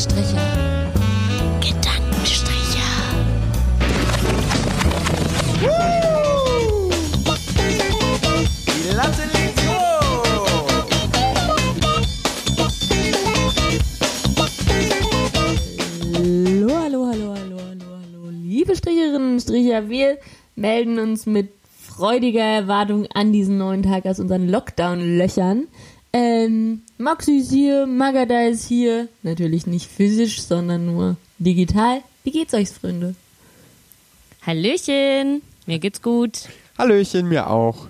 Gedankenstriche. Gedankenstriche. Die Latte liegt hoch. Hallo, hallo, hallo, hallo, hallo, hallo. Liebe Stricherinnen und Stricher, wir melden uns mit freudiger Erwartung an diesen neuen Tag aus unseren Lockdown-Löchern. Ähm, Maxi ist hier, Magada ist hier. Natürlich nicht physisch, sondern nur digital. Wie geht's euch, Freunde? Hallöchen, mir geht's gut. Hallöchen, mir auch.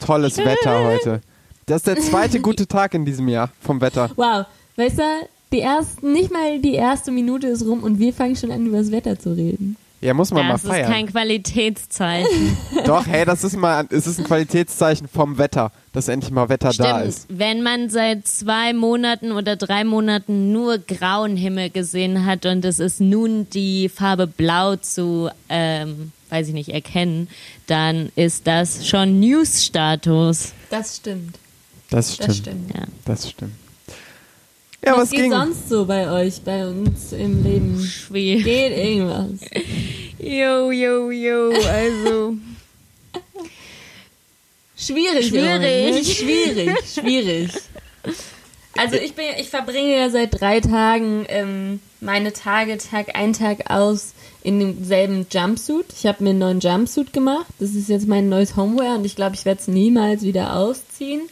Tolles Wetter heute. Das ist der zweite gute Tag in diesem Jahr vom Wetter. Wow, weißt du, die ersten, nicht mal die erste Minute ist rum und wir fangen schon an, über das Wetter zu reden. Ja, muss man Das mal ist feiern. kein Qualitätszeichen. Doch, hey, das ist mal, es ist ein Qualitätszeichen vom Wetter, dass endlich mal Wetter da Stimmt, ist. wenn man seit zwei Monaten oder drei Monaten nur grauen Himmel gesehen hat und es ist nun die Farbe Blau zu, ähm, weiß ich nicht, erkennen, dann ist das schon News-Status. Das stimmt. Das stimmt. Das stimmt. Ja. Das stimmt. Ja, was was, geht ging? sonst so bei euch, bei uns im Leben? Schwierig. Geht irgendwas? Jo, jo, jo, also. Schwierig. Schwierig. Ne? Schwierig, schwierig. Also ich bin, ich verbringe ja seit drei Tagen ähm, meine Tage Tag ein Tag aus in demselben Jumpsuit. Ich habe mir einen neuen Jumpsuit gemacht. Das ist jetzt mein neues Homewear und ich glaube, ich werde es niemals wieder ausziehen.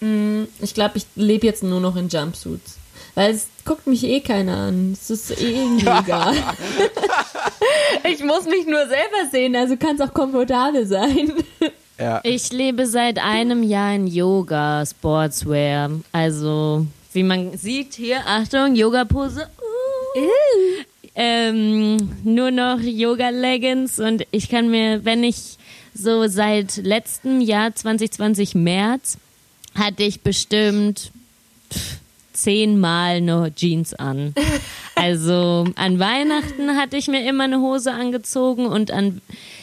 Mm, Ich glaube, ich lebe jetzt nur noch in Jumpsuits. Weil es guckt mich eh keiner an. Es ist eh irgendwie egal. ich muss mich nur selber sehen, also kann es auch komfortabel sein. Ja. Ich lebe seit einem Jahr in Yoga, Sportswear. Also, wie man sieht hier, Achtung, Yoga-Pose. Uh. Ähm, nur noch Yoga-Leggings und ich kann mir, wenn ich so seit letztem Jahr, 2020 März, hatte ich bestimmt pff, zehnmal nur Jeans an. Also an Weihnachten hatte ich mir immer eine Hose angezogen und an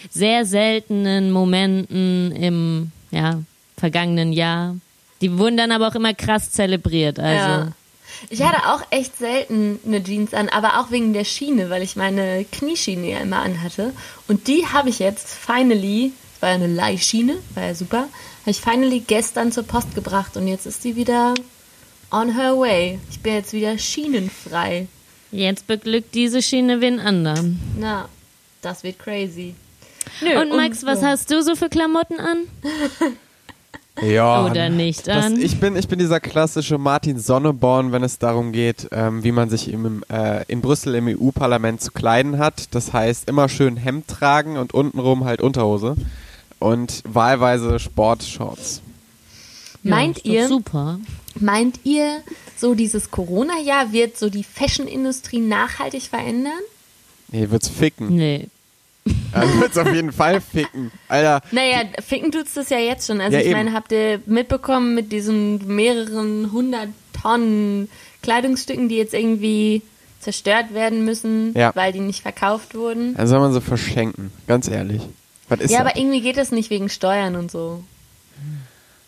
sehr seltenen Momenten im ja, vergangenen Jahr. Die wurden dann aber auch immer krass zelebriert. Also Ja. Ich hatte auch echt selten eine Jeans an, aber auch wegen der Schiene, weil ich meine Knieschiene ja immer anhatte. Und die habe ich jetzt finally, das war ja eine Leihschiene, war ja super, habe ich finally gestern zur Post gebracht und jetzt ist die wieder on her way. Ich bin jetzt wieder schienenfrei. jetzt beglückt diese Schiene wen anderen. Na, das wird crazy. Nö, Und Max, was ja. hast du so für Klamotten an? Ja, Oder nicht Das, an? ich, bin, ich bin dieser klassische Martin Sonneborn, wenn es darum geht, ähm, wie man sich im, äh, in Brüssel im EU-Parlament zu kleiden hat. Das heißt, immer schön Hemd tragen und untenrum halt Unterhose. Und wahlweise Sportshorts. Meint ist doch ihr, Super. Meint ihr, so dieses Corona-Jahr wird so die Fashion-Industrie nachhaltig verändern? Nee, wird's ficken. Nee. Also wird's auf jeden Fall ficken. Alter, Naja, ficken tut's das ja jetzt schon. Also Ja, ich eben. meine, habt ihr mitbekommen mit diesen mehreren hundert Tonnen Kleidungsstücken, die jetzt irgendwie zerstört werden müssen, Ja. weil die nicht verkauft wurden? dann soll man so verschenken. Ganz ehrlich. Was ist ja, das? aber irgendwie geht das nicht wegen Steuern und so.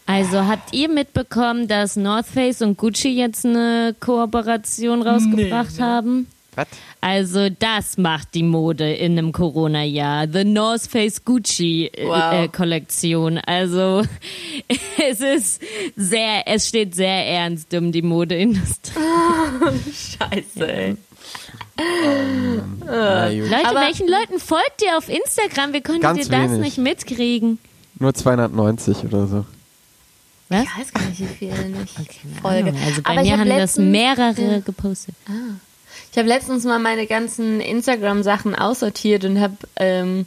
Also habt ihr mitbekommen, dass North Face und Gucci jetzt eine Kooperation rausgebracht haben? Was? Also das macht die Mode in einem Corona-Jahr. The North Face Gucci äh, Wow. äh, Kollektion. Also es ist sehr, es steht sehr ernst um die Modeindustrie. Scheiße, ey. Na gut. Leute, Aber- welchen Leuten folgt ihr auf Instagram? Wie konntet Ganz ihr das wenig. nicht mitkriegen? Nur 290 oder so. Was? Ich weiß gar nicht, wie viel ich Keine folge. Ahnung. Also bei aber ich mir hab haben das mehrere Ja. gepostet. Ich habe letztens mal meine ganzen Instagram-Sachen aussortiert und habe ähm,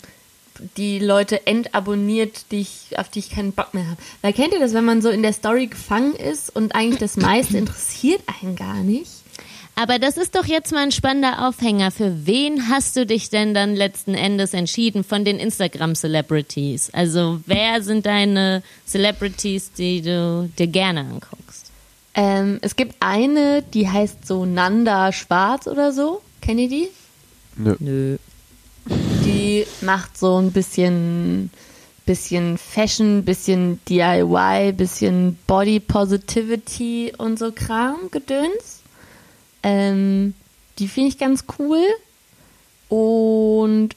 die Leute entabonniert, die ich, auf die ich keinen Bock mehr habe. Weil kennt ihr das, wenn man so in der Story gefangen ist und eigentlich das meiste interessiert einen gar nicht? Aber das ist doch jetzt mal ein spannender Aufhänger. Für wen hast du dich denn dann letzten Endes entschieden von den Instagram-Celebrities? Also wer sind deine Celebrities, die du dir gerne anguckst? Ähm, es gibt eine, die heißt so Nanda Schwarz oder so. Kennt ihr die? Nö. Nö. Die macht so ein bisschen, bisschen Fashion, bisschen DIY, bisschen Body Positivity und so Kram, Gedöns. Ähm, die finde ich ganz cool. Und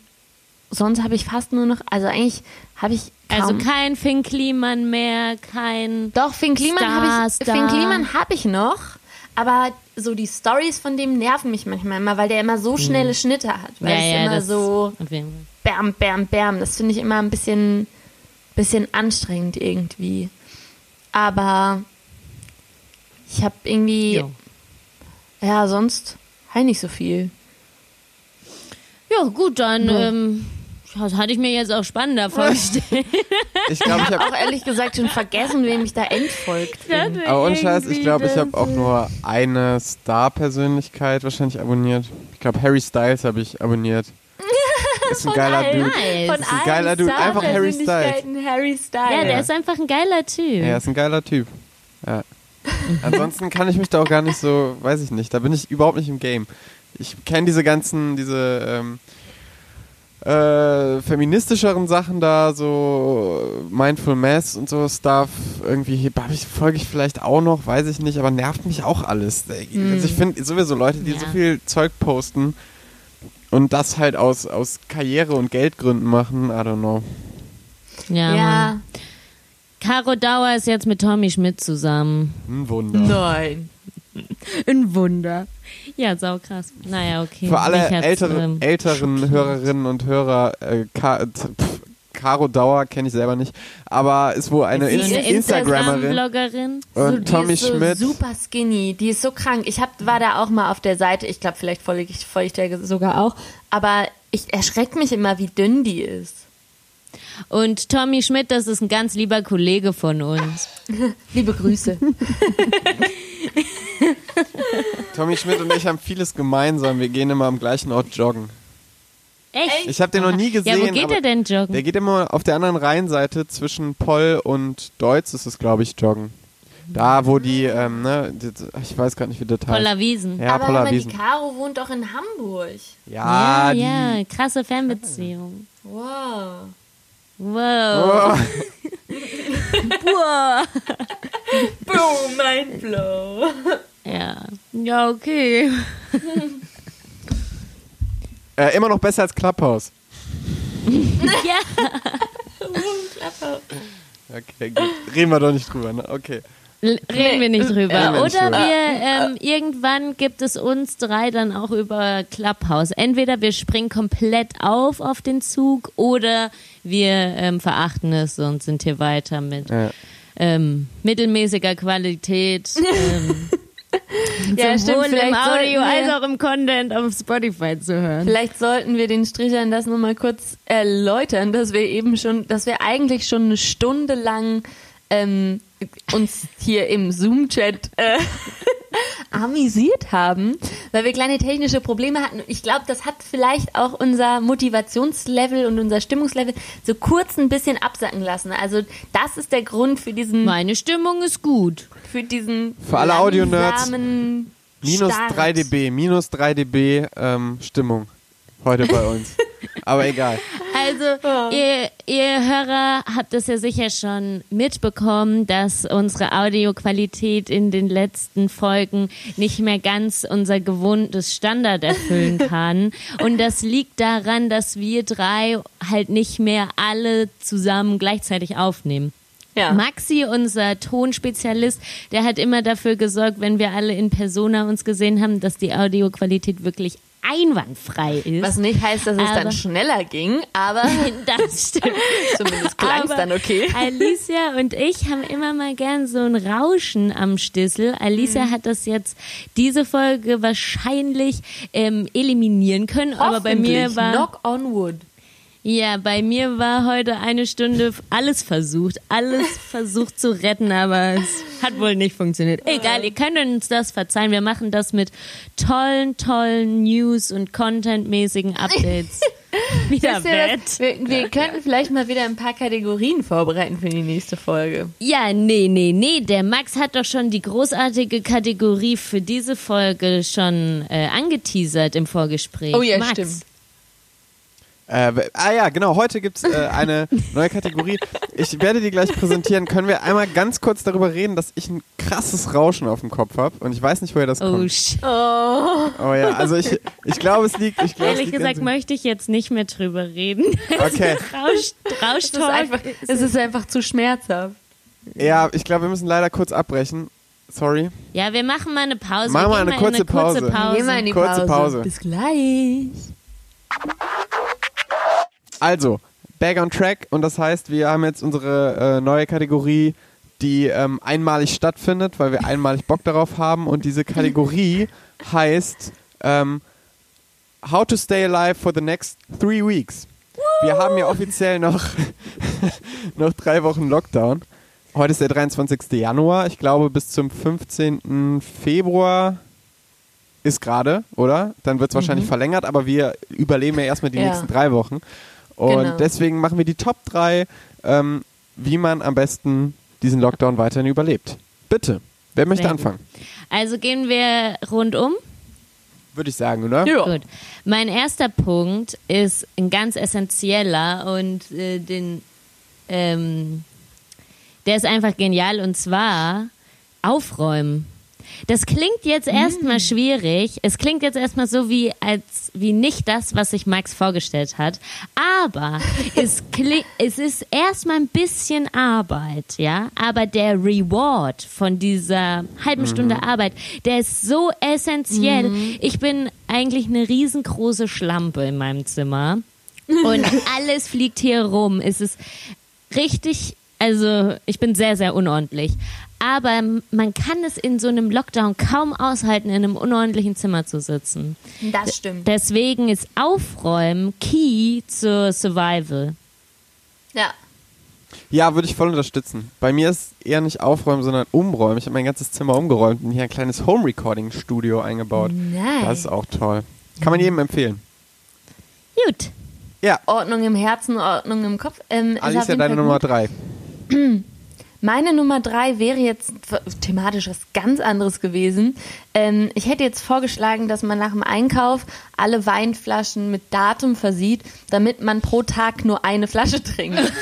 sonst habe ich fast nur noch, also eigentlich habe ich kaum, Also kein Finn Kliman mehr, kein. Doch, Finn Kliman habe ich, Finn Star. Kliman habe ich noch, aber so die Stories von dem nerven mich manchmal immer, weil der immer so schnelle Schnitte hat, weil es immer das so bam, bam, bam. Das finde ich immer ein bisschen, bisschen anstrengend irgendwie. Aber ich habe irgendwie, Jo. Ja, sonst halt nicht so viel. Ja, gut, dann ähm, das hatte ich mir jetzt auch spannender vorgestellt. Ich glaube, ich habe Auch ehrlich gesagt schon vergessen, wem ich da entfolgt bin. Aber ohne Scheiß, ich glaube, ich habe auch nur eine Star-Persönlichkeit wahrscheinlich abonniert. Ich glaube, Harry Styles habe ich abonniert. Ist ein geiler allen. Dude. Nice. Von ist ein geiler Dude. Einfach Harry Styles. Harry Styles. Ja, der Ja. ist einfach ein geiler Typ. Er ist ein geiler Typ. Ja. Ansonsten kann ich mich da auch gar nicht so, weiß ich nicht, da bin ich überhaupt nicht im Game. Ich kenne diese ganzen, diese ähm, äh, feministischeren Sachen da, so Mindful Mess und so Stuff. Irgendwie hab ich, folge ich vielleicht auch noch, weiß ich nicht, aber nervt mich auch alles. Also ich finde sowieso Leute, die Ja. so viel Zeug posten und das halt aus, aus Karriere- und Geldgründen machen, I don't know. Ja, Ja. Caro Dauer ist jetzt mit Tommy Schmidt zusammen. Ein Wunder. Nein. Ein Wunder. Ja, sau krass. Naja, okay. Für alle Mich hat's, ältere, ähm, älteren Hörerinnen und Hörer, äh, Ka Caro Dauer kenne ich selber nicht, aber ist wohl eine ist Instagrammerin. Instagram-Bloggerin. Und so, die Tommy ist so Schmidt. super skinny, die ist so krank. Ich hab, war da auch mal auf der Seite, ich glaube, vielleicht folge ich, folge ich der sogar auch, aber ich erschreckt mich immer, wie dünn die ist. Und Tommy Schmidt, das ist ein ganz lieber Kollege von uns. Liebe Grüße. Tommy Schmidt und ich haben vieles gemeinsam. Wir gehen immer am gleichen Ort joggen. Echt? Ich habe den noch nie gesehen. Ja, wo geht er denn joggen? Der geht immer auf der anderen Rheinseite zwischen Poll und Deutz ist es, glaube ich, joggen. Da, wo die, ähm, ne, die, ich weiß gerade nicht, wie das heißt. Poller Wiesen. Ja, aber mal, die Pollerwiesen. Caro wohnt doch in Hamburg. Ja, ja, die, ja, krasse Fernbeziehung. Wow. Wow. Wow. Boom, mein Blow. Ja. Ja, okay. äh, immer noch besser als Clubhouse. ja. Okay, gut. Reden wir doch nicht drüber, ne? Okay. Reden wir nicht drüber. Reden wir Oder drüber. wir, ähm, irgendwann gibt es uns drei dann auch über Clubhouse. Entweder wir springen komplett auf auf den Zug oder wir ähm, verachten es und sind hier weiter mit Ja. ähm, mittelmäßiger Qualität. Ähm, Ja, sowohl stimmt, im Audio als auch im Content auf Spotify zu hören. Vielleicht sollten wir den Strichern das nochmal kurz erläutern, dass wir eben schon, dass wir eigentlich schon eine Stunde lang ähm, uns hier im Zoom-Chat äh, amüsiert haben, weil wir kleine technische Probleme hatten. Und Ich glaube, das hat vielleicht auch unser Motivationslevel und unser Stimmungslevel so kurz ein bisschen absacken lassen. Also das ist der Grund für diesen, Meine Stimmung ist gut. für diesen Für alle Audio-Nerds, Minus Start. 3 dB, minus 3 dB ähm, Stimmung heute bei uns. Aber egal. Also, ihr, ihr Hörer habt es ja sicher schon mitbekommen, dass unsere Audioqualität in den letzten Folgen nicht mehr ganz unser gewohntes Standard erfüllen kann. Und das liegt daran, dass wir drei halt nicht mehr alle zusammen gleichzeitig aufnehmen. Ja. Maxi, unser Tonspezialist, der hat immer dafür gesorgt, wenn wir alle in Persona uns gesehen haben, dass die Audioqualität wirklich einwandfrei ist. Was nicht heißt, dass es Aber- dann schneller ging, aber das stimmt. zumindest klang es dann okay. Alicia und ich haben immer mal gern so ein Rauschen am Stissel. Mhm. Alicia hat das jetzt diese Folge wahrscheinlich ähm, eliminieren können, aber bei mir war Knock on wood. Ja, bei mir war heute eine Stunde alles versucht, alles versucht zu retten, aber es hat wohl nicht funktioniert. Egal, ihr könnt uns das verzeihen. Wir machen das mit tollen, tollen News und contentmäßigen Updates wieder was? Wir, wir könnten vielleicht mal wieder ein paar Kategorien vorbereiten für die nächste Folge. Ja, nee, nee, nee. Der Max hat doch schon die großartige Kategorie für diese Folge schon äh, angeteasert im Vorgespräch. Oh ja, Max, stimmt. Äh, ah ja, genau, heute gibt's äh, eine neue Kategorie. Ich werde die gleich präsentieren. Können wir einmal ganz kurz darüber reden, dass ich ein krasses Rauschen auf dem Kopf habe und ich weiß nicht, woher das Oh, kommt. shit. Oh ja, also ich, ich glaube, es liegt. Ich glaube, es Ehrlich liegt gesagt möchte ich jetzt nicht mehr drüber reden. Okay, Rausch, Es ist, einfach, es ist einfach zu schmerzhaft. ja, ich glaube, wir müssen leider kurz abbrechen. Sorry. Ja, wir machen mal eine Pause. Machen wir gehen eine mal kurze eine kurze Pause. Pause. Gehen wir in die Kurze Pause. Pause. Bis gleich. Also, back on track und das heißt, wir haben jetzt unsere äh, neue Kategorie, die ähm, einmalig stattfindet, weil wir einmalig Bock darauf haben und diese Kategorie heißt ähm, How to Stay Alive for the Next Three Weeks. Wir haben ja offiziell noch, noch drei Wochen Lockdown. Heute ist der 23. Januar. Ich glaube, bis zum 15. Februar ist gerade, oder? Dann wird es wahrscheinlich verlängert, aber wir überleben ja erstmal die Ja. nächsten drei Wochen. Und Genau. deswegen machen wir die Top 3, ähm, wie man am besten diesen Lockdown weiterhin überlebt. Bitte, wer möchte Sehr anfangen? Also gehen wir rundum. Würde ich sagen, oder? Gut. Mein erster Punkt ist ein ganz essentieller und äh, den, ähm, der ist einfach genial und zwar aufräumen. Das klingt jetzt erstmal schwierig. Es klingt jetzt erstmal so wie als wie nicht das, was sich Max vorgestellt hat. Aber es klingt, es ist erstmal ein bisschen Arbeit, ja. Aber der Reward von dieser halben Stunde Arbeit, der ist so essentiell. Ich bin eigentlich eine riesengroße Schlampe in meinem Zimmer und alles fliegt hier rum. Es ist richtig, also ich bin sehr, sehr unordentlich. Aber man kann es in so einem Lockdown kaum aushalten, in einem unordentlichen Zimmer zu sitzen. Das stimmt. Deswegen ist Aufräumen key zur Survival. Ja. Ja, würde ich voll unterstützen. Bei mir ist eher nicht aufräumen, sondern umräumen. Ich habe mein ganzes Zimmer umgeräumt und hier ein kleines Home-Recording-Studio eingebaut. Nice. Das ist auch toll. Kann man jedem empfehlen. Gut. Ja, Ordnung im Herzen, Ordnung im Kopf. Ähm, ist auf Alicia, jeden deine Nummer drei. Meine Nummer drei wäre jetzt thematisch was ganz anderes gewesen. Ähm, ich hätte jetzt vorgeschlagen, dass man nach dem Einkauf alle Weinflaschen mit Datum versieht, damit man pro Tag nur eine Flasche trinkt.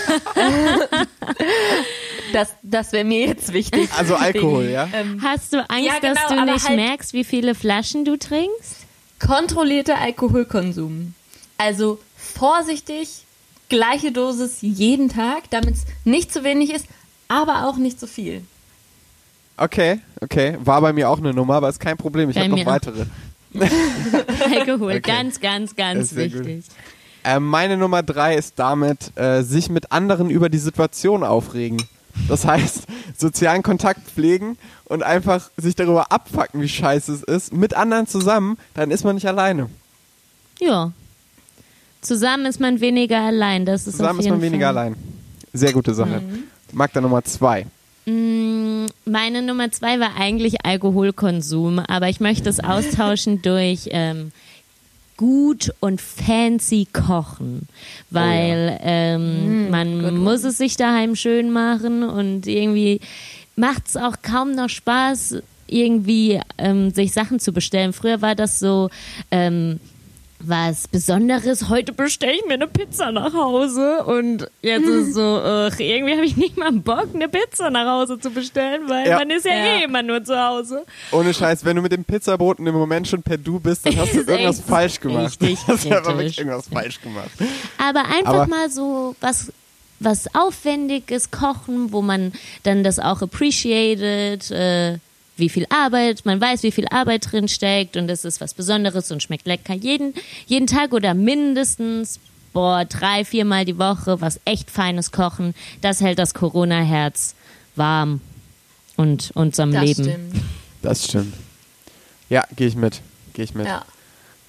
das das wäre mir jetzt wichtig. Also Alkohol, ja? Hast du Angst, Ja, genau, dass du nicht halt- merkst, wie viele Flaschen du trinkst? Kontrollierter Alkoholkonsum. Also vorsichtig, gleiche Dosis jeden Tag, damit es nicht zu wenig ist, aber auch nicht zu viel. Okay, okay. War bei mir auch eine Nummer, aber ist kein Problem. Ich habe noch weitere. Alkohol, Okay. ganz, ganz, ganz wichtig. Äh, meine Nummer drei ist damit, äh, sich mit anderen über die Situation aufregen. Das heißt, sozialen Kontakt pflegen und einfach sich darüber abfacken, wie scheiße es ist, mit anderen zusammen, dann ist man nicht alleine. Ja. Zusammen ist man weniger allein. Das ist Zusammen auf ist man jeden weniger Fall. allein. Sehr gute Sache. Magda Nummer zwei. Mm, Meine Nummer zwei war eigentlich Alkoholkonsum, aber ich möchte es austauschen durch ähm, gut und fancy kochen, weil ähm, man muss es sich daheim schön machen und irgendwie macht es auch kaum noch Spaß, irgendwie ähm, sich Sachen zu bestellen. Früher war das so ähm, was Besonderes. Heute bestelle ich mir eine Pizza nach Hause und jetzt ist es so, ach, irgendwie habe ich nicht mal Bock, eine Pizza nach Hause zu bestellen, weil Ja. man ist ja, Ja. eh immer nur zu Hause. Ohne Scheiß, wenn du mit dem Pizzaboten im Moment schon per Du bist, dann hast du irgendwas falsch gemacht. richtig hast du aber wirklich irgendwas falsch gemacht. Aber einfach Aber- mal so was was aufwendiges kochen, wo man dann das auch appreciated, äh, wie viel Arbeit, man weiß, wie viel Arbeit drin steckt und es ist was Besonderes und schmeckt lecker jeden jeden Tag oder mindestens boah, drei, viermal die Woche was echt feines kochen, das hält das Corona-Herz warm und unserem Das Leben. stimmt. Das stimmt. Ja, gehe ich mit. Gehe ich mit. Ja.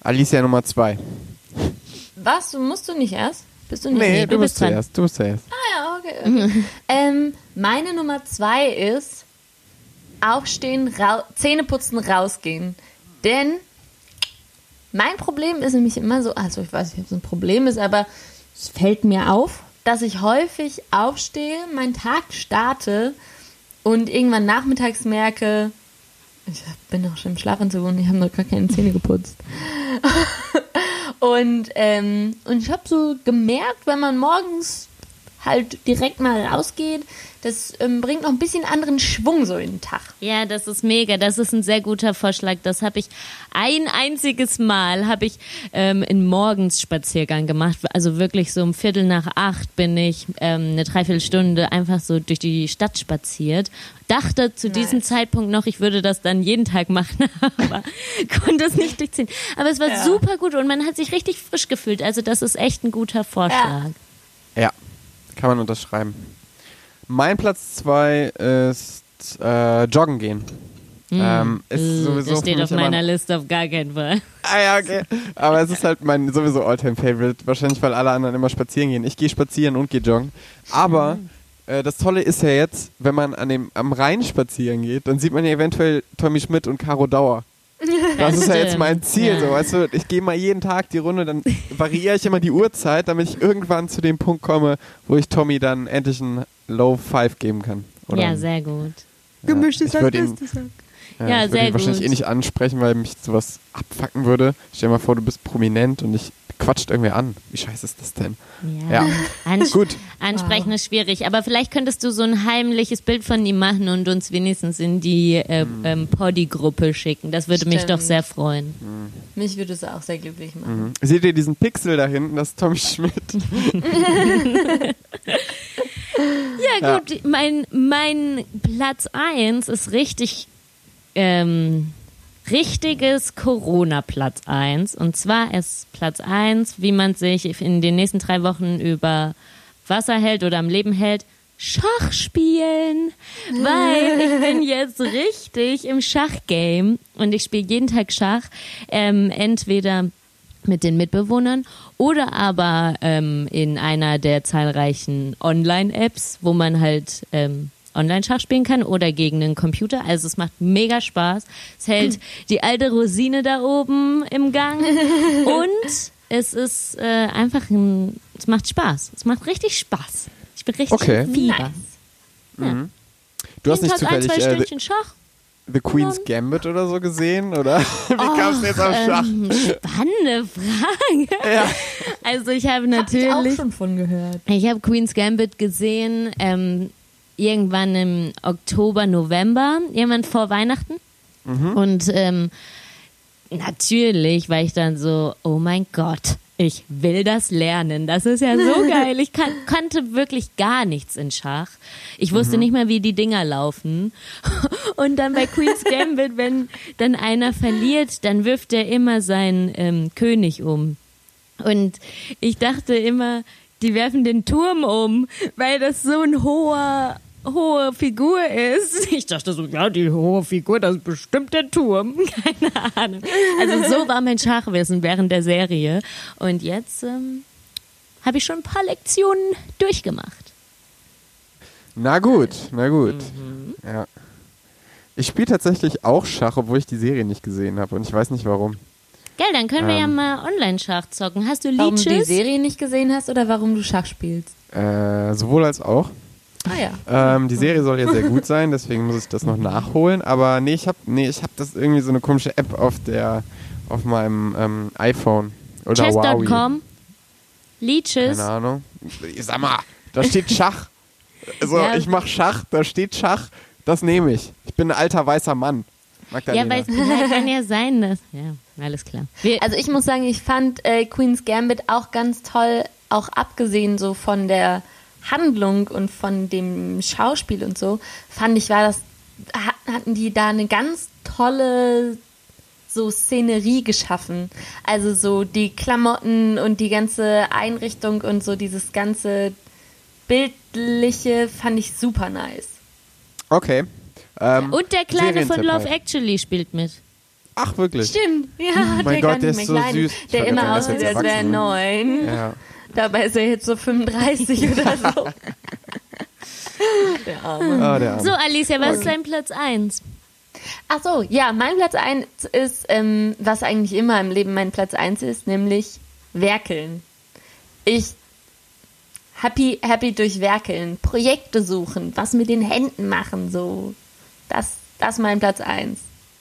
Alicia Nummer zwei. Was? Du musst du nicht erst? Bist du nicht? Nee, nee, du, du bist zuerst. Du bist zuerst. Ah ja, okay. okay. ähm, meine Nummer zwei ist aufstehen, rau Zähne putzen, rausgehen. Denn mein Problem ist nämlich immer so, also ich weiß nicht, ob es ein Problem ist, aber es fällt mir auf, dass ich häufig aufstehe, meinen Tag starte und irgendwann nachmittags merke, ich bin noch schon im Schlafanzug und ich habe noch gar keine Zähne geputzt. Und, ähm, und ich habe so gemerkt, wenn man morgens halt direkt mal rausgeht, das ähm, bringt noch ein bisschen anderen Schwung so in den Tag. Ja, das ist mega. Das ist ein sehr guter Vorschlag. Das habe ich ein einziges Mal habe ich ähm, einen Morgensspaziergang gemacht. Also wirklich so um Viertel nach acht bin ich ähm, eine Dreiviertelstunde einfach so durch die Stadt spaziert. Dachte zu diesem Zeitpunkt noch, ich würde das dann jeden Tag machen, aber konnte es nicht durchziehen. Aber es war Ja. super gut und man hat sich richtig frisch gefühlt. Also das ist echt ein guter Vorschlag. Ja, kann man unterschreiben. Mein Platz zwei ist äh, Joggen gehen. Ähm, ist Äh, sowieso das steht auf immer- meiner Liste auf gar keinen Fall. Ah ja, okay. Aber es ist halt mein sowieso Alltime-Favorite. Wahrscheinlich, weil alle anderen immer spazieren gehen. Ich gehe spazieren und gehe joggen. Aber äh, das Tolle ist ja jetzt, wenn man an dem, am Rhein spazieren geht, dann sieht man ja eventuell Tommy Schmidt und Caro Dauer. Das ist ja jetzt mein Ziel. Ja. So, weißt du, ich gehe mal jeden Tag die Runde, dann variiere ich immer die Uhrzeit, damit ich irgendwann zu dem Punkt komme, wo ich Tommy dann endlich ein Low Five geben kann. Oder ja, sehr gut. ja, ich würde ihn, ja, Ja, ich würde sehr ihn wahrscheinlich gut. eh nicht ansprechen, weil mich sowas abfacken würde. Stell dir mal vor, du bist prominent und ich quatscht irgendwer an. Wie scheiße ist das denn? Ja. Ja. Ans Gut. Ansprechen ist schwierig, aber vielleicht könntest du so ein heimliches Bild von ihm machen und uns wenigstens in die äh, Hm. ähm, Poddy-Gruppe schicken. Das würde mich doch Stimmt. sehr freuen. Mich würde es auch sehr glücklich machen. Mhm. Seht ihr diesen Pixel da hinten? Das ist Tommy Schmidt. Ja, Ja. gut, mein, mein Platz 1 ist richtig, ähm, richtiges Corona-Platz 1. Und zwar ist Platz 1, wie man sich in den nächsten drei Wochen über Wasser hält oder am Leben hält, Schach spielen, weil ich bin jetzt richtig im Schachgame und ich spiele jeden Tag Schach, ähm, entweder mit den Mitbewohnern oder aber ähm, in einer der zahlreichen Online-Apps, wo man halt ähm, Online-Schach spielen kann oder gegen einen Computer. Also es macht mega Spaß. Es hält die alte Rosine da oben im Gang und es ist äh, einfach ein, es macht Spaß. Es macht richtig Spaß. Ich bin richtig Okay. Fieber. Nice. Du hast nicht Tag ein, zufällig zwei äh, The, Stündchen Schach. The Queen's Gambit oder so gesehen? Oder wie kamst du jetzt auf Schach? Ähm, spannende Frage. Ja. Also ich habe Hab ich auch natürlich schon von gehört. Ich habe Queen's Gambit gesehen, ähm, irgendwann im Oktober, November, irgendwann vor Weihnachten. Und ähm, natürlich war ich dann so, oh mein Gott, ich will das lernen. Das ist ja so geil. Ich kan kannte wirklich gar nichts in Schach. Ich wusste nicht mal, wie die Dinger laufen. Und dann bei Queen's Gambit, wenn dann einer verliert, dann wirft er immer seinen ähm, König um. Und ich dachte immer, die werfen den Turm um, weil das so ein hoher, hohe Figur ist. Ich dachte so, ja, die hohe Figur, das ist bestimmt der Turm. Keine Ahnung. Also so war mein Schachwissen während der Serie. Und jetzt ähm, habe ich schon ein paar Lektionen durchgemacht. Na gut, na gut. Mhm. Ja. Ich spiele tatsächlich auch Schach, obwohl ich die Serie nicht gesehen habe und ich weiß nicht warum. Geil, dann können wir ja Ähm. mal Online-Schach zocken. Hast du Warum du die Leeches? Serie nicht gesehen hast oder warum du Schach spielst? Äh, sowohl als auch. Ah ja. Ähm, die Serie soll ja sehr gut sein, deswegen muss ich das noch nachholen. Aber nee, ich habe nee, ich hab das irgendwie so eine komische App auf der auf meinem ähm, iPhone oder. Chess.com? Leeches? Keine Ahnung. Sag mal, da steht Schach. Also Ja. ich mach Schach, da steht Schach, das nehme ich. Ich bin ein alter weißer Mann. Ja, Magdalena. weil ja, kann ja sein, dass. Ja, alles klar. Wir, Also ich muss sagen, ich fand äh, Queen's Gambit auch ganz toll, auch abgesehen so von der Handlung und von dem Schauspiel und so, fand ich, war das, ha- hatten die da eine ganz tolle so Szenerie geschaffen. Also so die Klamotten und die ganze Einrichtung und so dieses ganze Bildliche fand ich super nice. Okay. Ähm, und der Kleine von Love halt. Actually spielt mit. Ach, wirklich? Stimmt, ja, Mein der Gott, der nicht ist so klein, süß. Ich der immer aussieht, als wäre er neun. Ja. Dabei ist er jetzt so 35 oder so. Der Arme. Ah, der Arme. So, Alicia, was ist dein Platz 1? Ach so, ja, mein Platz 1 ist, ähm, was eigentlich immer im Leben mein Platz 1 ist, nämlich Werkeln. Ich happy, happy durch Werkeln, Projekte suchen, was mit den Händen machen, so. Das, das ist mein Platz 1.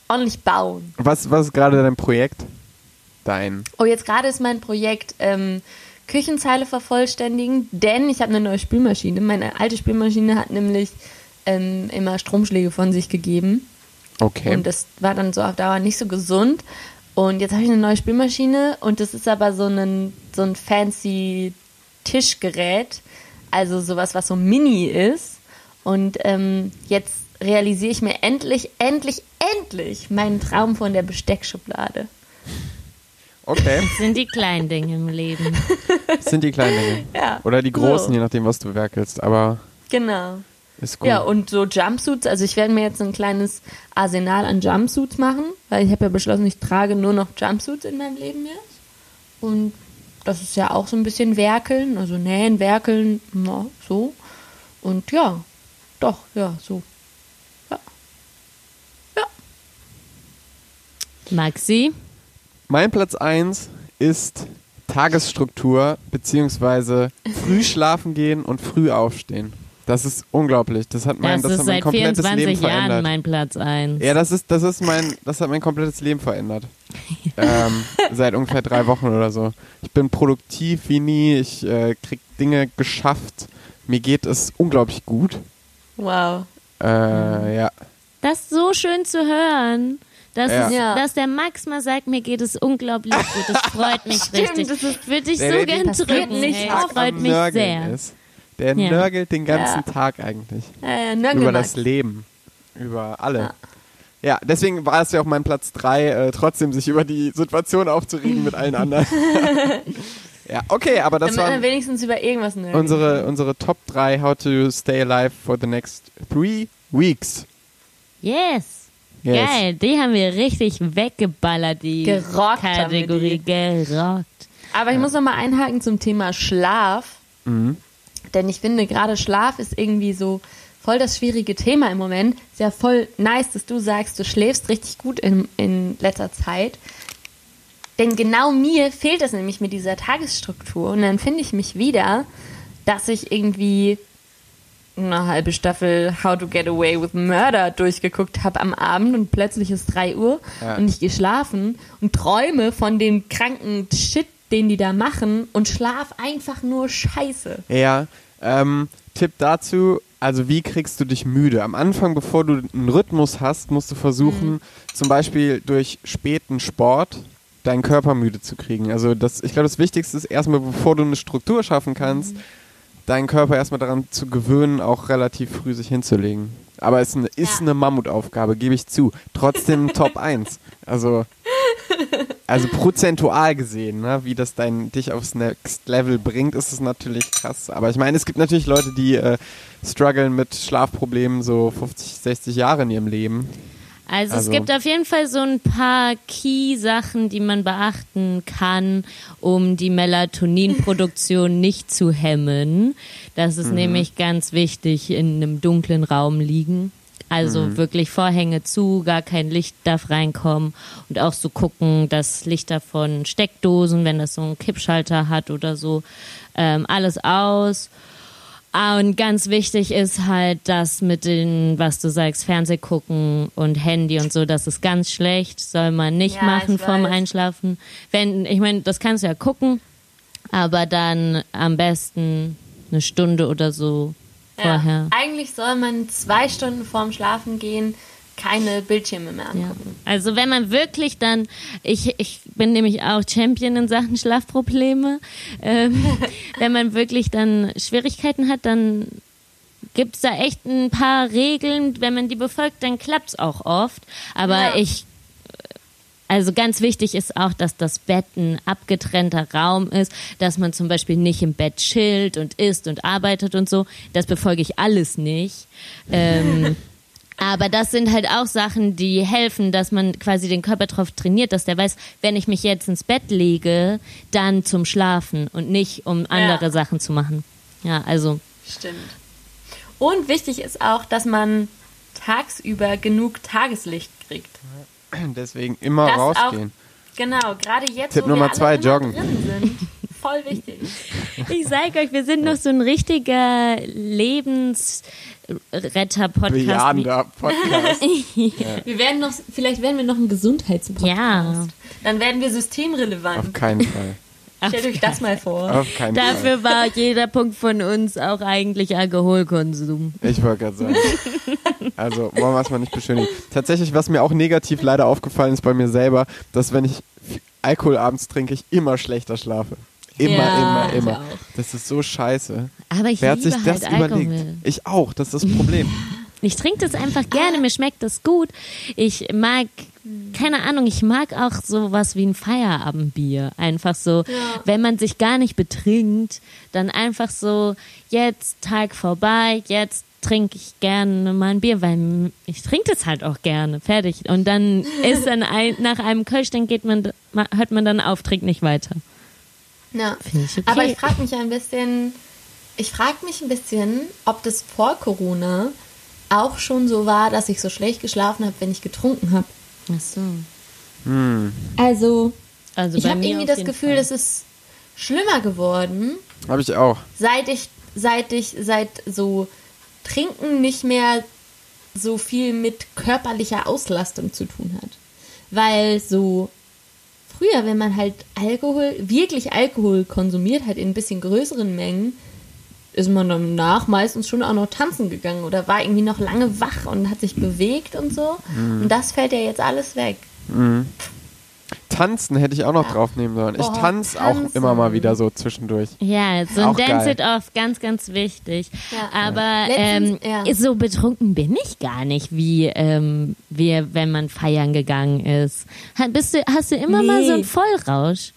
Ordentlich bauen. Was, was ist gerade dein Projekt? dein? Oh, jetzt gerade ist mein Projekt ähm, Küchenzeile vervollständigen, denn ich habe eine neue Spülmaschine. Meine alte Spülmaschine hat nämlich ähm, immer Stromschläge von sich gegeben. Okay. Und das war dann so auf Dauer nicht so gesund. Und jetzt habe ich eine neue Spülmaschine und das ist aber so ein, so ein fancy Tischgerät. Also sowas, was so mini ist. Und ähm, jetzt realisiere ich mir endlich, endlich, endlich meinen Traum von der Besteckschublade. Okay. Das sind die kleinen Dinge im Leben. Das sind die kleinen Dinge. Ja. Oder die großen, So. je nachdem, was du werkelst. Aber Genau. ist gut. Ja, und so Jumpsuits, also ich werde mir jetzt ein kleines Arsenal an Jumpsuits machen, weil ich habe ja beschlossen, ich trage nur noch Jumpsuits in meinem Leben jetzt. Und das ist ja auch so ein bisschen Werkeln, also nähen, werkeln, na, so. Und ja, doch, ja, so. Ja. Ja. Maxi? Mein Platz 1 ist Tagesstruktur, beziehungsweise früh schlafen gehen und früh aufstehen. Das ist unglaublich. Das hat mein, Das, das ist hat mein seit komplettes 24 Leben Jahren verändert. mein Platz 1. Ja, das ist, das ist mein, das hat mein komplettes Leben verändert. ähm, seit ungefähr drei Wochen oder so. Ich bin produktiv wie nie, ich äh, krieg Dinge geschafft. Mir geht es unglaublich gut. Wow. Äh, ja. Das ist so schön zu hören. Dass, Ja. es, Ja. dass der Max mal sagt, mir geht es unglaublich gut. Das freut mich Stimmt, richtig. das ist- Würde ich Der- so gern drücken. nicht ey. oft. Das freut mich Nörgeln sehr. Ist. Der Ja. nörgelt den ganzen Ja. Tag eigentlich. Über das Leben. Über alle. Ja. deswegen war es ja auch mein Platz 3, äh, trotzdem sich über die Situation aufzuregen mit allen anderen. ja, okay, aber das waren wenigstens über irgendwas nörgeln unsere, unsere Top 3 How to Stay Alive for the next three weeks. Yes. Yes. Geil, die haben wir richtig weggeballert, die Gerockt Kategorie. Gerockt. Aber ich muss noch mal einhaken zum Thema Schlaf. Mhm. Denn ich finde, gerade Schlaf ist irgendwie so voll das schwierige Thema im Moment. Ist ja voll nice, dass du sagst, du schläfst richtig gut in, in letzter Zeit. Denn genau mir fehlt es nämlich mit dieser Tagesstruktur. Und dann finde ich mich wieder, dass ich irgendwie eine halbe Staffel How to Get Away with Murder durchgeguckt habe am Abend und plötzlich ist 3 Uhr Ja. und ich gehe schlafen und träume von dem kranken Shit, den die da machen und schlaf einfach nur Scheiße. Ja, ähm, Tipp dazu, also wie kriegst du dich müde? Am Anfang, bevor du einen Rhythmus hast, musst du versuchen, zum Beispiel durch späten Sport deinen Körper müde zu kriegen. Also das, ich glaube, das Wichtigste ist erstmal, bevor du eine Struktur schaffen kannst, deinen Körper erstmal daran zu gewöhnen, auch relativ früh sich hinzulegen. Aber es ist eine, ist Ja. eine Mammutaufgabe, gebe ich zu. Trotzdem Top 1. Also, also prozentual gesehen, ne, wie das dein, dich aufs Next Level bringt, ist es natürlich krass. Aber ich meine, es gibt natürlich Leute, die äh, strugglen mit Schlafproblemen so 50, 60 Jahre in ihrem Leben. Also, Also- es gibt auf jeden Fall so ein paar Key-Sachen, die man beachten kann, um die Melatoninproduktion nicht zu hemmen. Das ist nämlich ganz wichtig in einem dunklen Raum liegen. Also wirklich Vorhänge zu, gar kein Licht darf reinkommen und auch so gucken, dass Lichter von Steckdosen, wenn das so einen Kippschalter hat oder so, ähm, alles aus. Ah, und ganz wichtig ist halt das mit den, was du sagst, Fernseh gucken und Handy und so, das ist ganz schlecht, soll man nicht Ja, machen vorm. Einschlafen. Wenn, ich meine, das kannst du ja gucken, aber dann am besten eine Stunde oder so vorher. Ja. Eigentlich soll man zwei Stunden vorm Schlafen gehen keine Bildschirme mehr Ja. angucken. Also wenn man wirklich dann, ich, ich bin nämlich auch Champion in Sachen Schlafprobleme, ähm, wenn man wirklich dann Schwierigkeiten hat, dann gibt's da echt ein paar Regeln, wenn man die befolgt, dann klappt's auch oft. Aber Ja. ich, also ganz wichtig ist auch, dass das Bett ein abgetrennter Raum ist, dass man zum Beispiel nicht im Bett chillt und isst und arbeitet und so. Das befolge ich alles nicht. Ähm, aber das sind halt auch Sachen, die helfen, dass man quasi den Körper darauf trainiert, dass der weiß, wenn ich mich jetzt ins Bett lege, dann zum Schlafen und nicht um andere Sachen zu machen. Ja, also Stimmt. Und wichtig ist auch, dass man tagsüber genug Tageslicht kriegt. Deswegen immer Das rausgehen. Auch, genau, gerade jetzt, Tipp wo Nummer wir zwei, joggen. Voll wichtig. Ich sag euch, wir sind noch so ein richtiger Lebensretter-Podcast. Bejahender Podcast. Wir werden noch, vielleicht werden wir noch ein Gesundheitspodcast. Ja. Dann werden wir systemrelevant. Auf keinen Fall. Stellt euch das mal vor. Auf keinen Fall. Dafür war jeder Punkt von uns auch eigentlich Alkoholkonsum. Ich wollte gerade sagen. Also, wollen wir es mal nicht beschönigen. Tatsächlich, was mir auch negativ leider aufgefallen ist bei mir selber, dass wenn ich Alkohol abends trinke, ich immer schlechter schlafe. Immer, Ja, immer, immer. Das ist so scheiße. Aber ich Wer hat sich das halt Alkohol. überlegt? Ich auch, das ist das Problem. Ich trinke das einfach gerne, mir schmeckt das gut. Ich mag, keine Ahnung, ich mag auch sowas wie ein Feierabendbier. Einfach so, wenn man sich gar nicht betrinkt, dann einfach so, jetzt Tag vorbei, jetzt trinke ich gerne mal ein Bier, weil ich trinke das halt auch gerne, fertig. Und dann ist dann ein, nach einem Kölsch, dann geht man, hört man dann auf, trinkt nicht weiter. Ja. Finde ich okay. Aber ich frage mich ein bisschen, ich frage mich ein bisschen, ob das vor Corona auch schon so war, dass ich so schlecht geschlafen habe, wenn ich getrunken habe. Ach so. Also, Also ich habe irgendwie das Gefühl, Fall. das ist schlimmer geworden, Habe ich auch. seit ich, seit ich, seit so Trinken nicht mehr so viel mit körperlicher Auslastung zu tun hat. Weil so früher, wenn man halt Alkohol, wirklich Alkohol konsumiert hat in ein bisschen größeren Mengen, ist man danach meistens schon auch noch tanzen gegangen oder war irgendwie noch lange wach und hat sich bewegt und so. Und das fällt ja jetzt alles weg. Tanzen hätte ich auch noch draufnehmen sollen. Ich tanze auch immer mal wieder so zwischendurch. Ja, so ein Auch Dance geil. It Off, ganz, ganz wichtig. Ja. Aber ähm, Letztens- ja. so betrunken bin ich gar nicht, wie, ähm, wie wenn man feiern gegangen ist. Bist du, hast du immer mal Nee. so einen Vollrausch?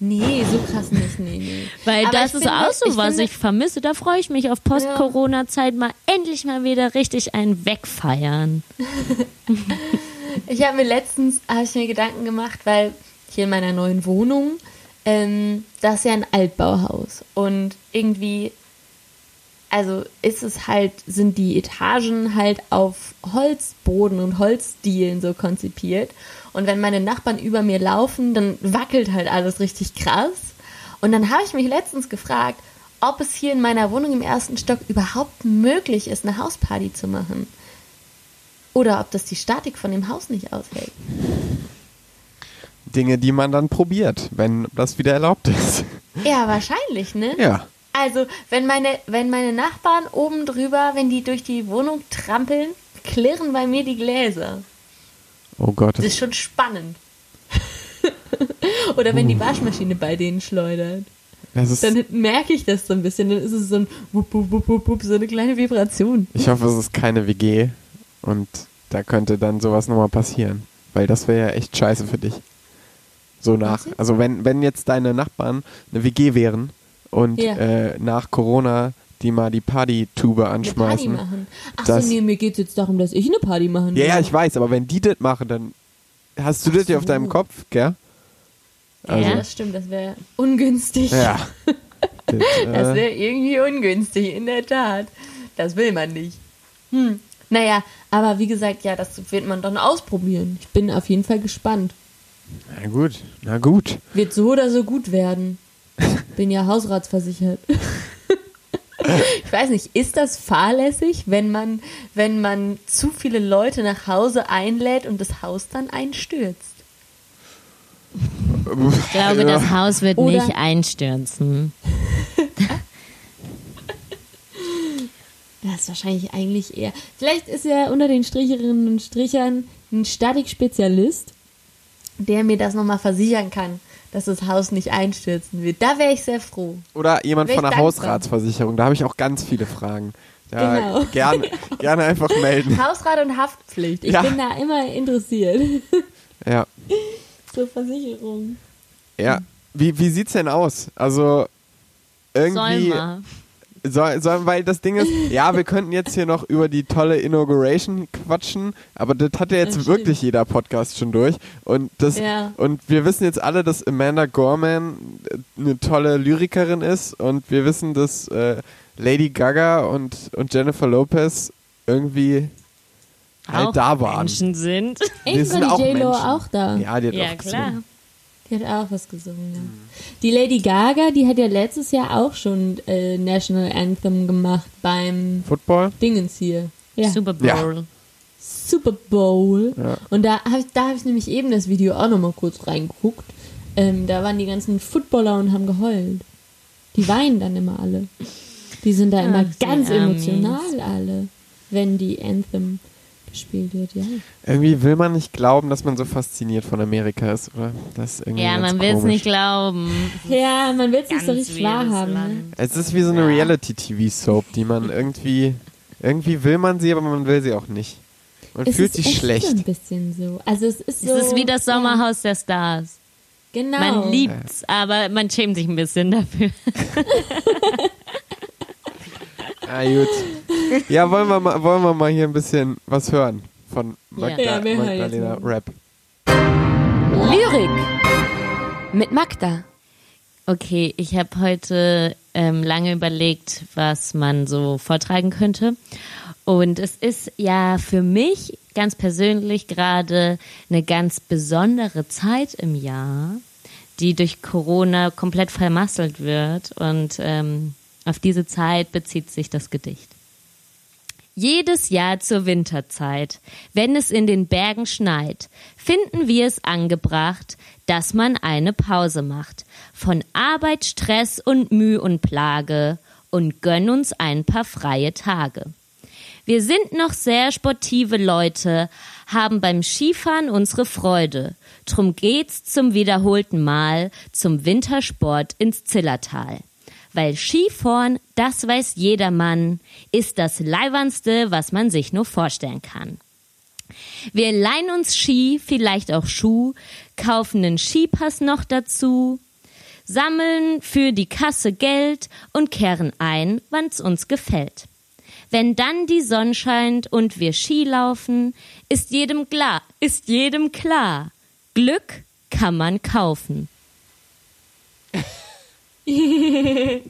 Nee, so krass nicht, nee, nee. Weil Aber das ist finde- auch so, ich was finde- ich vermisse. Da freue ich mich auf Post-Corona-Zeit mal endlich mal wieder richtig ein Wegfeiern. Ich habe mir letztens hab ich mir Gedanken gemacht, weil hier in meiner neuen Wohnung, ähm, das ist ja ein Altbauhaus. Und irgendwie, also ist es halt, sind die Etagen halt auf Holzboden und Holzdielen so konzipiert. Und wenn meine Nachbarn über mir laufen, dann wackelt halt alles richtig krass. Und dann habe ich mich letztens gefragt, ob es hier in meiner Wohnung im ersten Stock überhaupt möglich ist, eine Hausparty zu machen. Oder ob das die Statik von dem Haus nicht aushält. Dinge, die man dann probiert, wenn das wieder erlaubt ist. Ja, wahrscheinlich, ne? Ja. Also, wenn meine, wenn meine Nachbarn oben drüber, wenn die durch die Wohnung trampeln, klirren bei mir die Gläser. Oh Gott. Das ist schon spannend. Oder wenn die Waschmaschine bei denen schleudert. Dann merke ich das so ein bisschen. Dann ist es so ein wupp, wupp, wupp, wupp, so eine kleine Vibration. ich hoffe, es ist keine WG und da könnte dann sowas nochmal passieren. Weil das wäre ja echt scheiße für dich. So nach. Also wenn, wenn jetzt deine Nachbarn eine WG wären und Ja. äh, nach Corona die mal die Partytube Eine Party anschmeißen. machen. Ach Das- so, nee, mir geht es jetzt darum, dass ich eine Party machen Ja, ja, ich weiß, aber wenn die das machen, dann hast du das ja auf deinem Kopf, gell? Also, Ja, das stimmt, das wäre ungünstig. ja. das, Das äh, wäre irgendwie ungünstig, in der Tat. Das will man nicht. Hm. Naja, aber wie gesagt, ja, das wird man dann ausprobieren. Ich bin auf jeden Fall gespannt. na gut, na gut. Wird so oder so gut werden. Bin ja hausratsversichert. Ich weiß nicht, ist das fahrlässig, wenn man, wenn man zu viele Leute nach Hause einlädt und das Haus dann einstürzt? Ich glaube, das Haus wird Oder- nicht einstürzen. Das ist wahrscheinlich eigentlich eher. Vielleicht ist ja unter den Stricherinnen und Strichern ein Statikspezialist, der mir das nochmal versichern kann, dass das Haus nicht einstürzen wird. Da wäre ich sehr froh. Oder jemand von der dankbar. Hausratsversicherung, da habe ich auch ganz viele Fragen. Da Genau. gerne, gerne einfach melden. Hausrat und Haftpflicht. Ich Ja. bin da immer interessiert. Ja. Zur Versicherung. Ja. Wie, wie sieht's denn aus? Also irgendwie. Soll mal. Soll, soll, weil das Ding ist, ja, wir könnten jetzt hier noch über die tolle Inauguration quatschen, aber das hat ja jetzt Das stimmt. wirklich jeder Podcast schon durch. Und das Ja. und wir wissen jetzt alle, dass Amanda Gorman äh, eine tolle Lyrikerin ist und wir wissen, dass äh, Lady Gaga und, und Jennifer Lopez irgendwie halt Auch da waren. Menschen sind. Wir sind auch Irgendwann die J-Lo Menschen. auch da. Ja, die hat Ja, auch klar. Die hat auch was gesungen, ja. Die Lady Gaga, die hat ja letztes Jahr auch schon äh, National Anthem gemacht beim Football? Dingens hier. Ja. Super Bowl. Super Bowl. Ja. Und da habe ich, da hab ich nämlich eben das Video auch nochmal kurz reingeguckt. Ähm, da waren die ganzen Footballer und haben geheult. Die weinen dann immer alle. Die sind da immer die ganz Amis. emotional alle, wenn die Anthem gespielt wird, ja. Irgendwie will man nicht glauben, dass man so fasziniert von Amerika ist, oder? Das ist irgendwie Ja, ganz man will es nicht glauben. Ja, man will es nicht so richtig wahrhaben. Ne? Es ist wie so eine Reality-TV-Soap, die man irgendwie, irgendwie will man sie, aber man will sie auch nicht. Man Es fühlt ist sich echt schlecht. so ein bisschen so. Also es ist so. Es ist wie das Sommerhaus der Stars. Ja, genau. Man liebt's, aber man schämt sich ein bisschen dafür. Ah, gut. Ja, wollen wir mal, wollen wir mal hier ein bisschen was hören von Magda, Ja, Magdalena. Rap. Lyrik mit Magda. Okay, ich habe heute ähm, lange überlegt, was man so vortragen könnte. Und es ist ja für mich ganz persönlich gerade eine ganz besondere Zeit im Jahr, die durch Corona komplett vermasselt wird. Und ähm, auf diese Zeit bezieht sich das Gedicht. Jedes Jahr zur Winterzeit, wenn es in den Bergen schneit, finden wir es angebracht, dass man eine Pause macht von Arbeit, Stress und Mühe und Plage und gönn uns ein paar freie Tage. Wir sind noch sehr sportive Leute, haben beim Skifahren unsere Freude. Drum geht's zum wiederholten Mal zum Wintersport ins Zillertal. Weil Skifahren, das weiß jedermann, ist das Leiwernste, was man sich nur vorstellen kann. Wir leihen uns Ski, vielleicht auch Schuh, kaufen einen Skipass noch dazu, sammeln für die Kasse Geld und kehren ein, wann's uns gefällt. Wenn dann die Sonne scheint und wir Ski laufen, ist jedem klar, ist jedem klar, Glück kann man kaufen.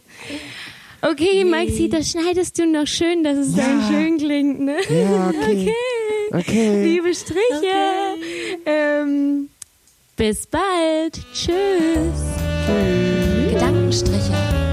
Okay, Maxi, das schneidest du noch schön, dass es dann schön klingt, ne? Ja, okay. Okay. Liebe Striche. Ähm, bis bald. Tschüss. Gedankenstriche.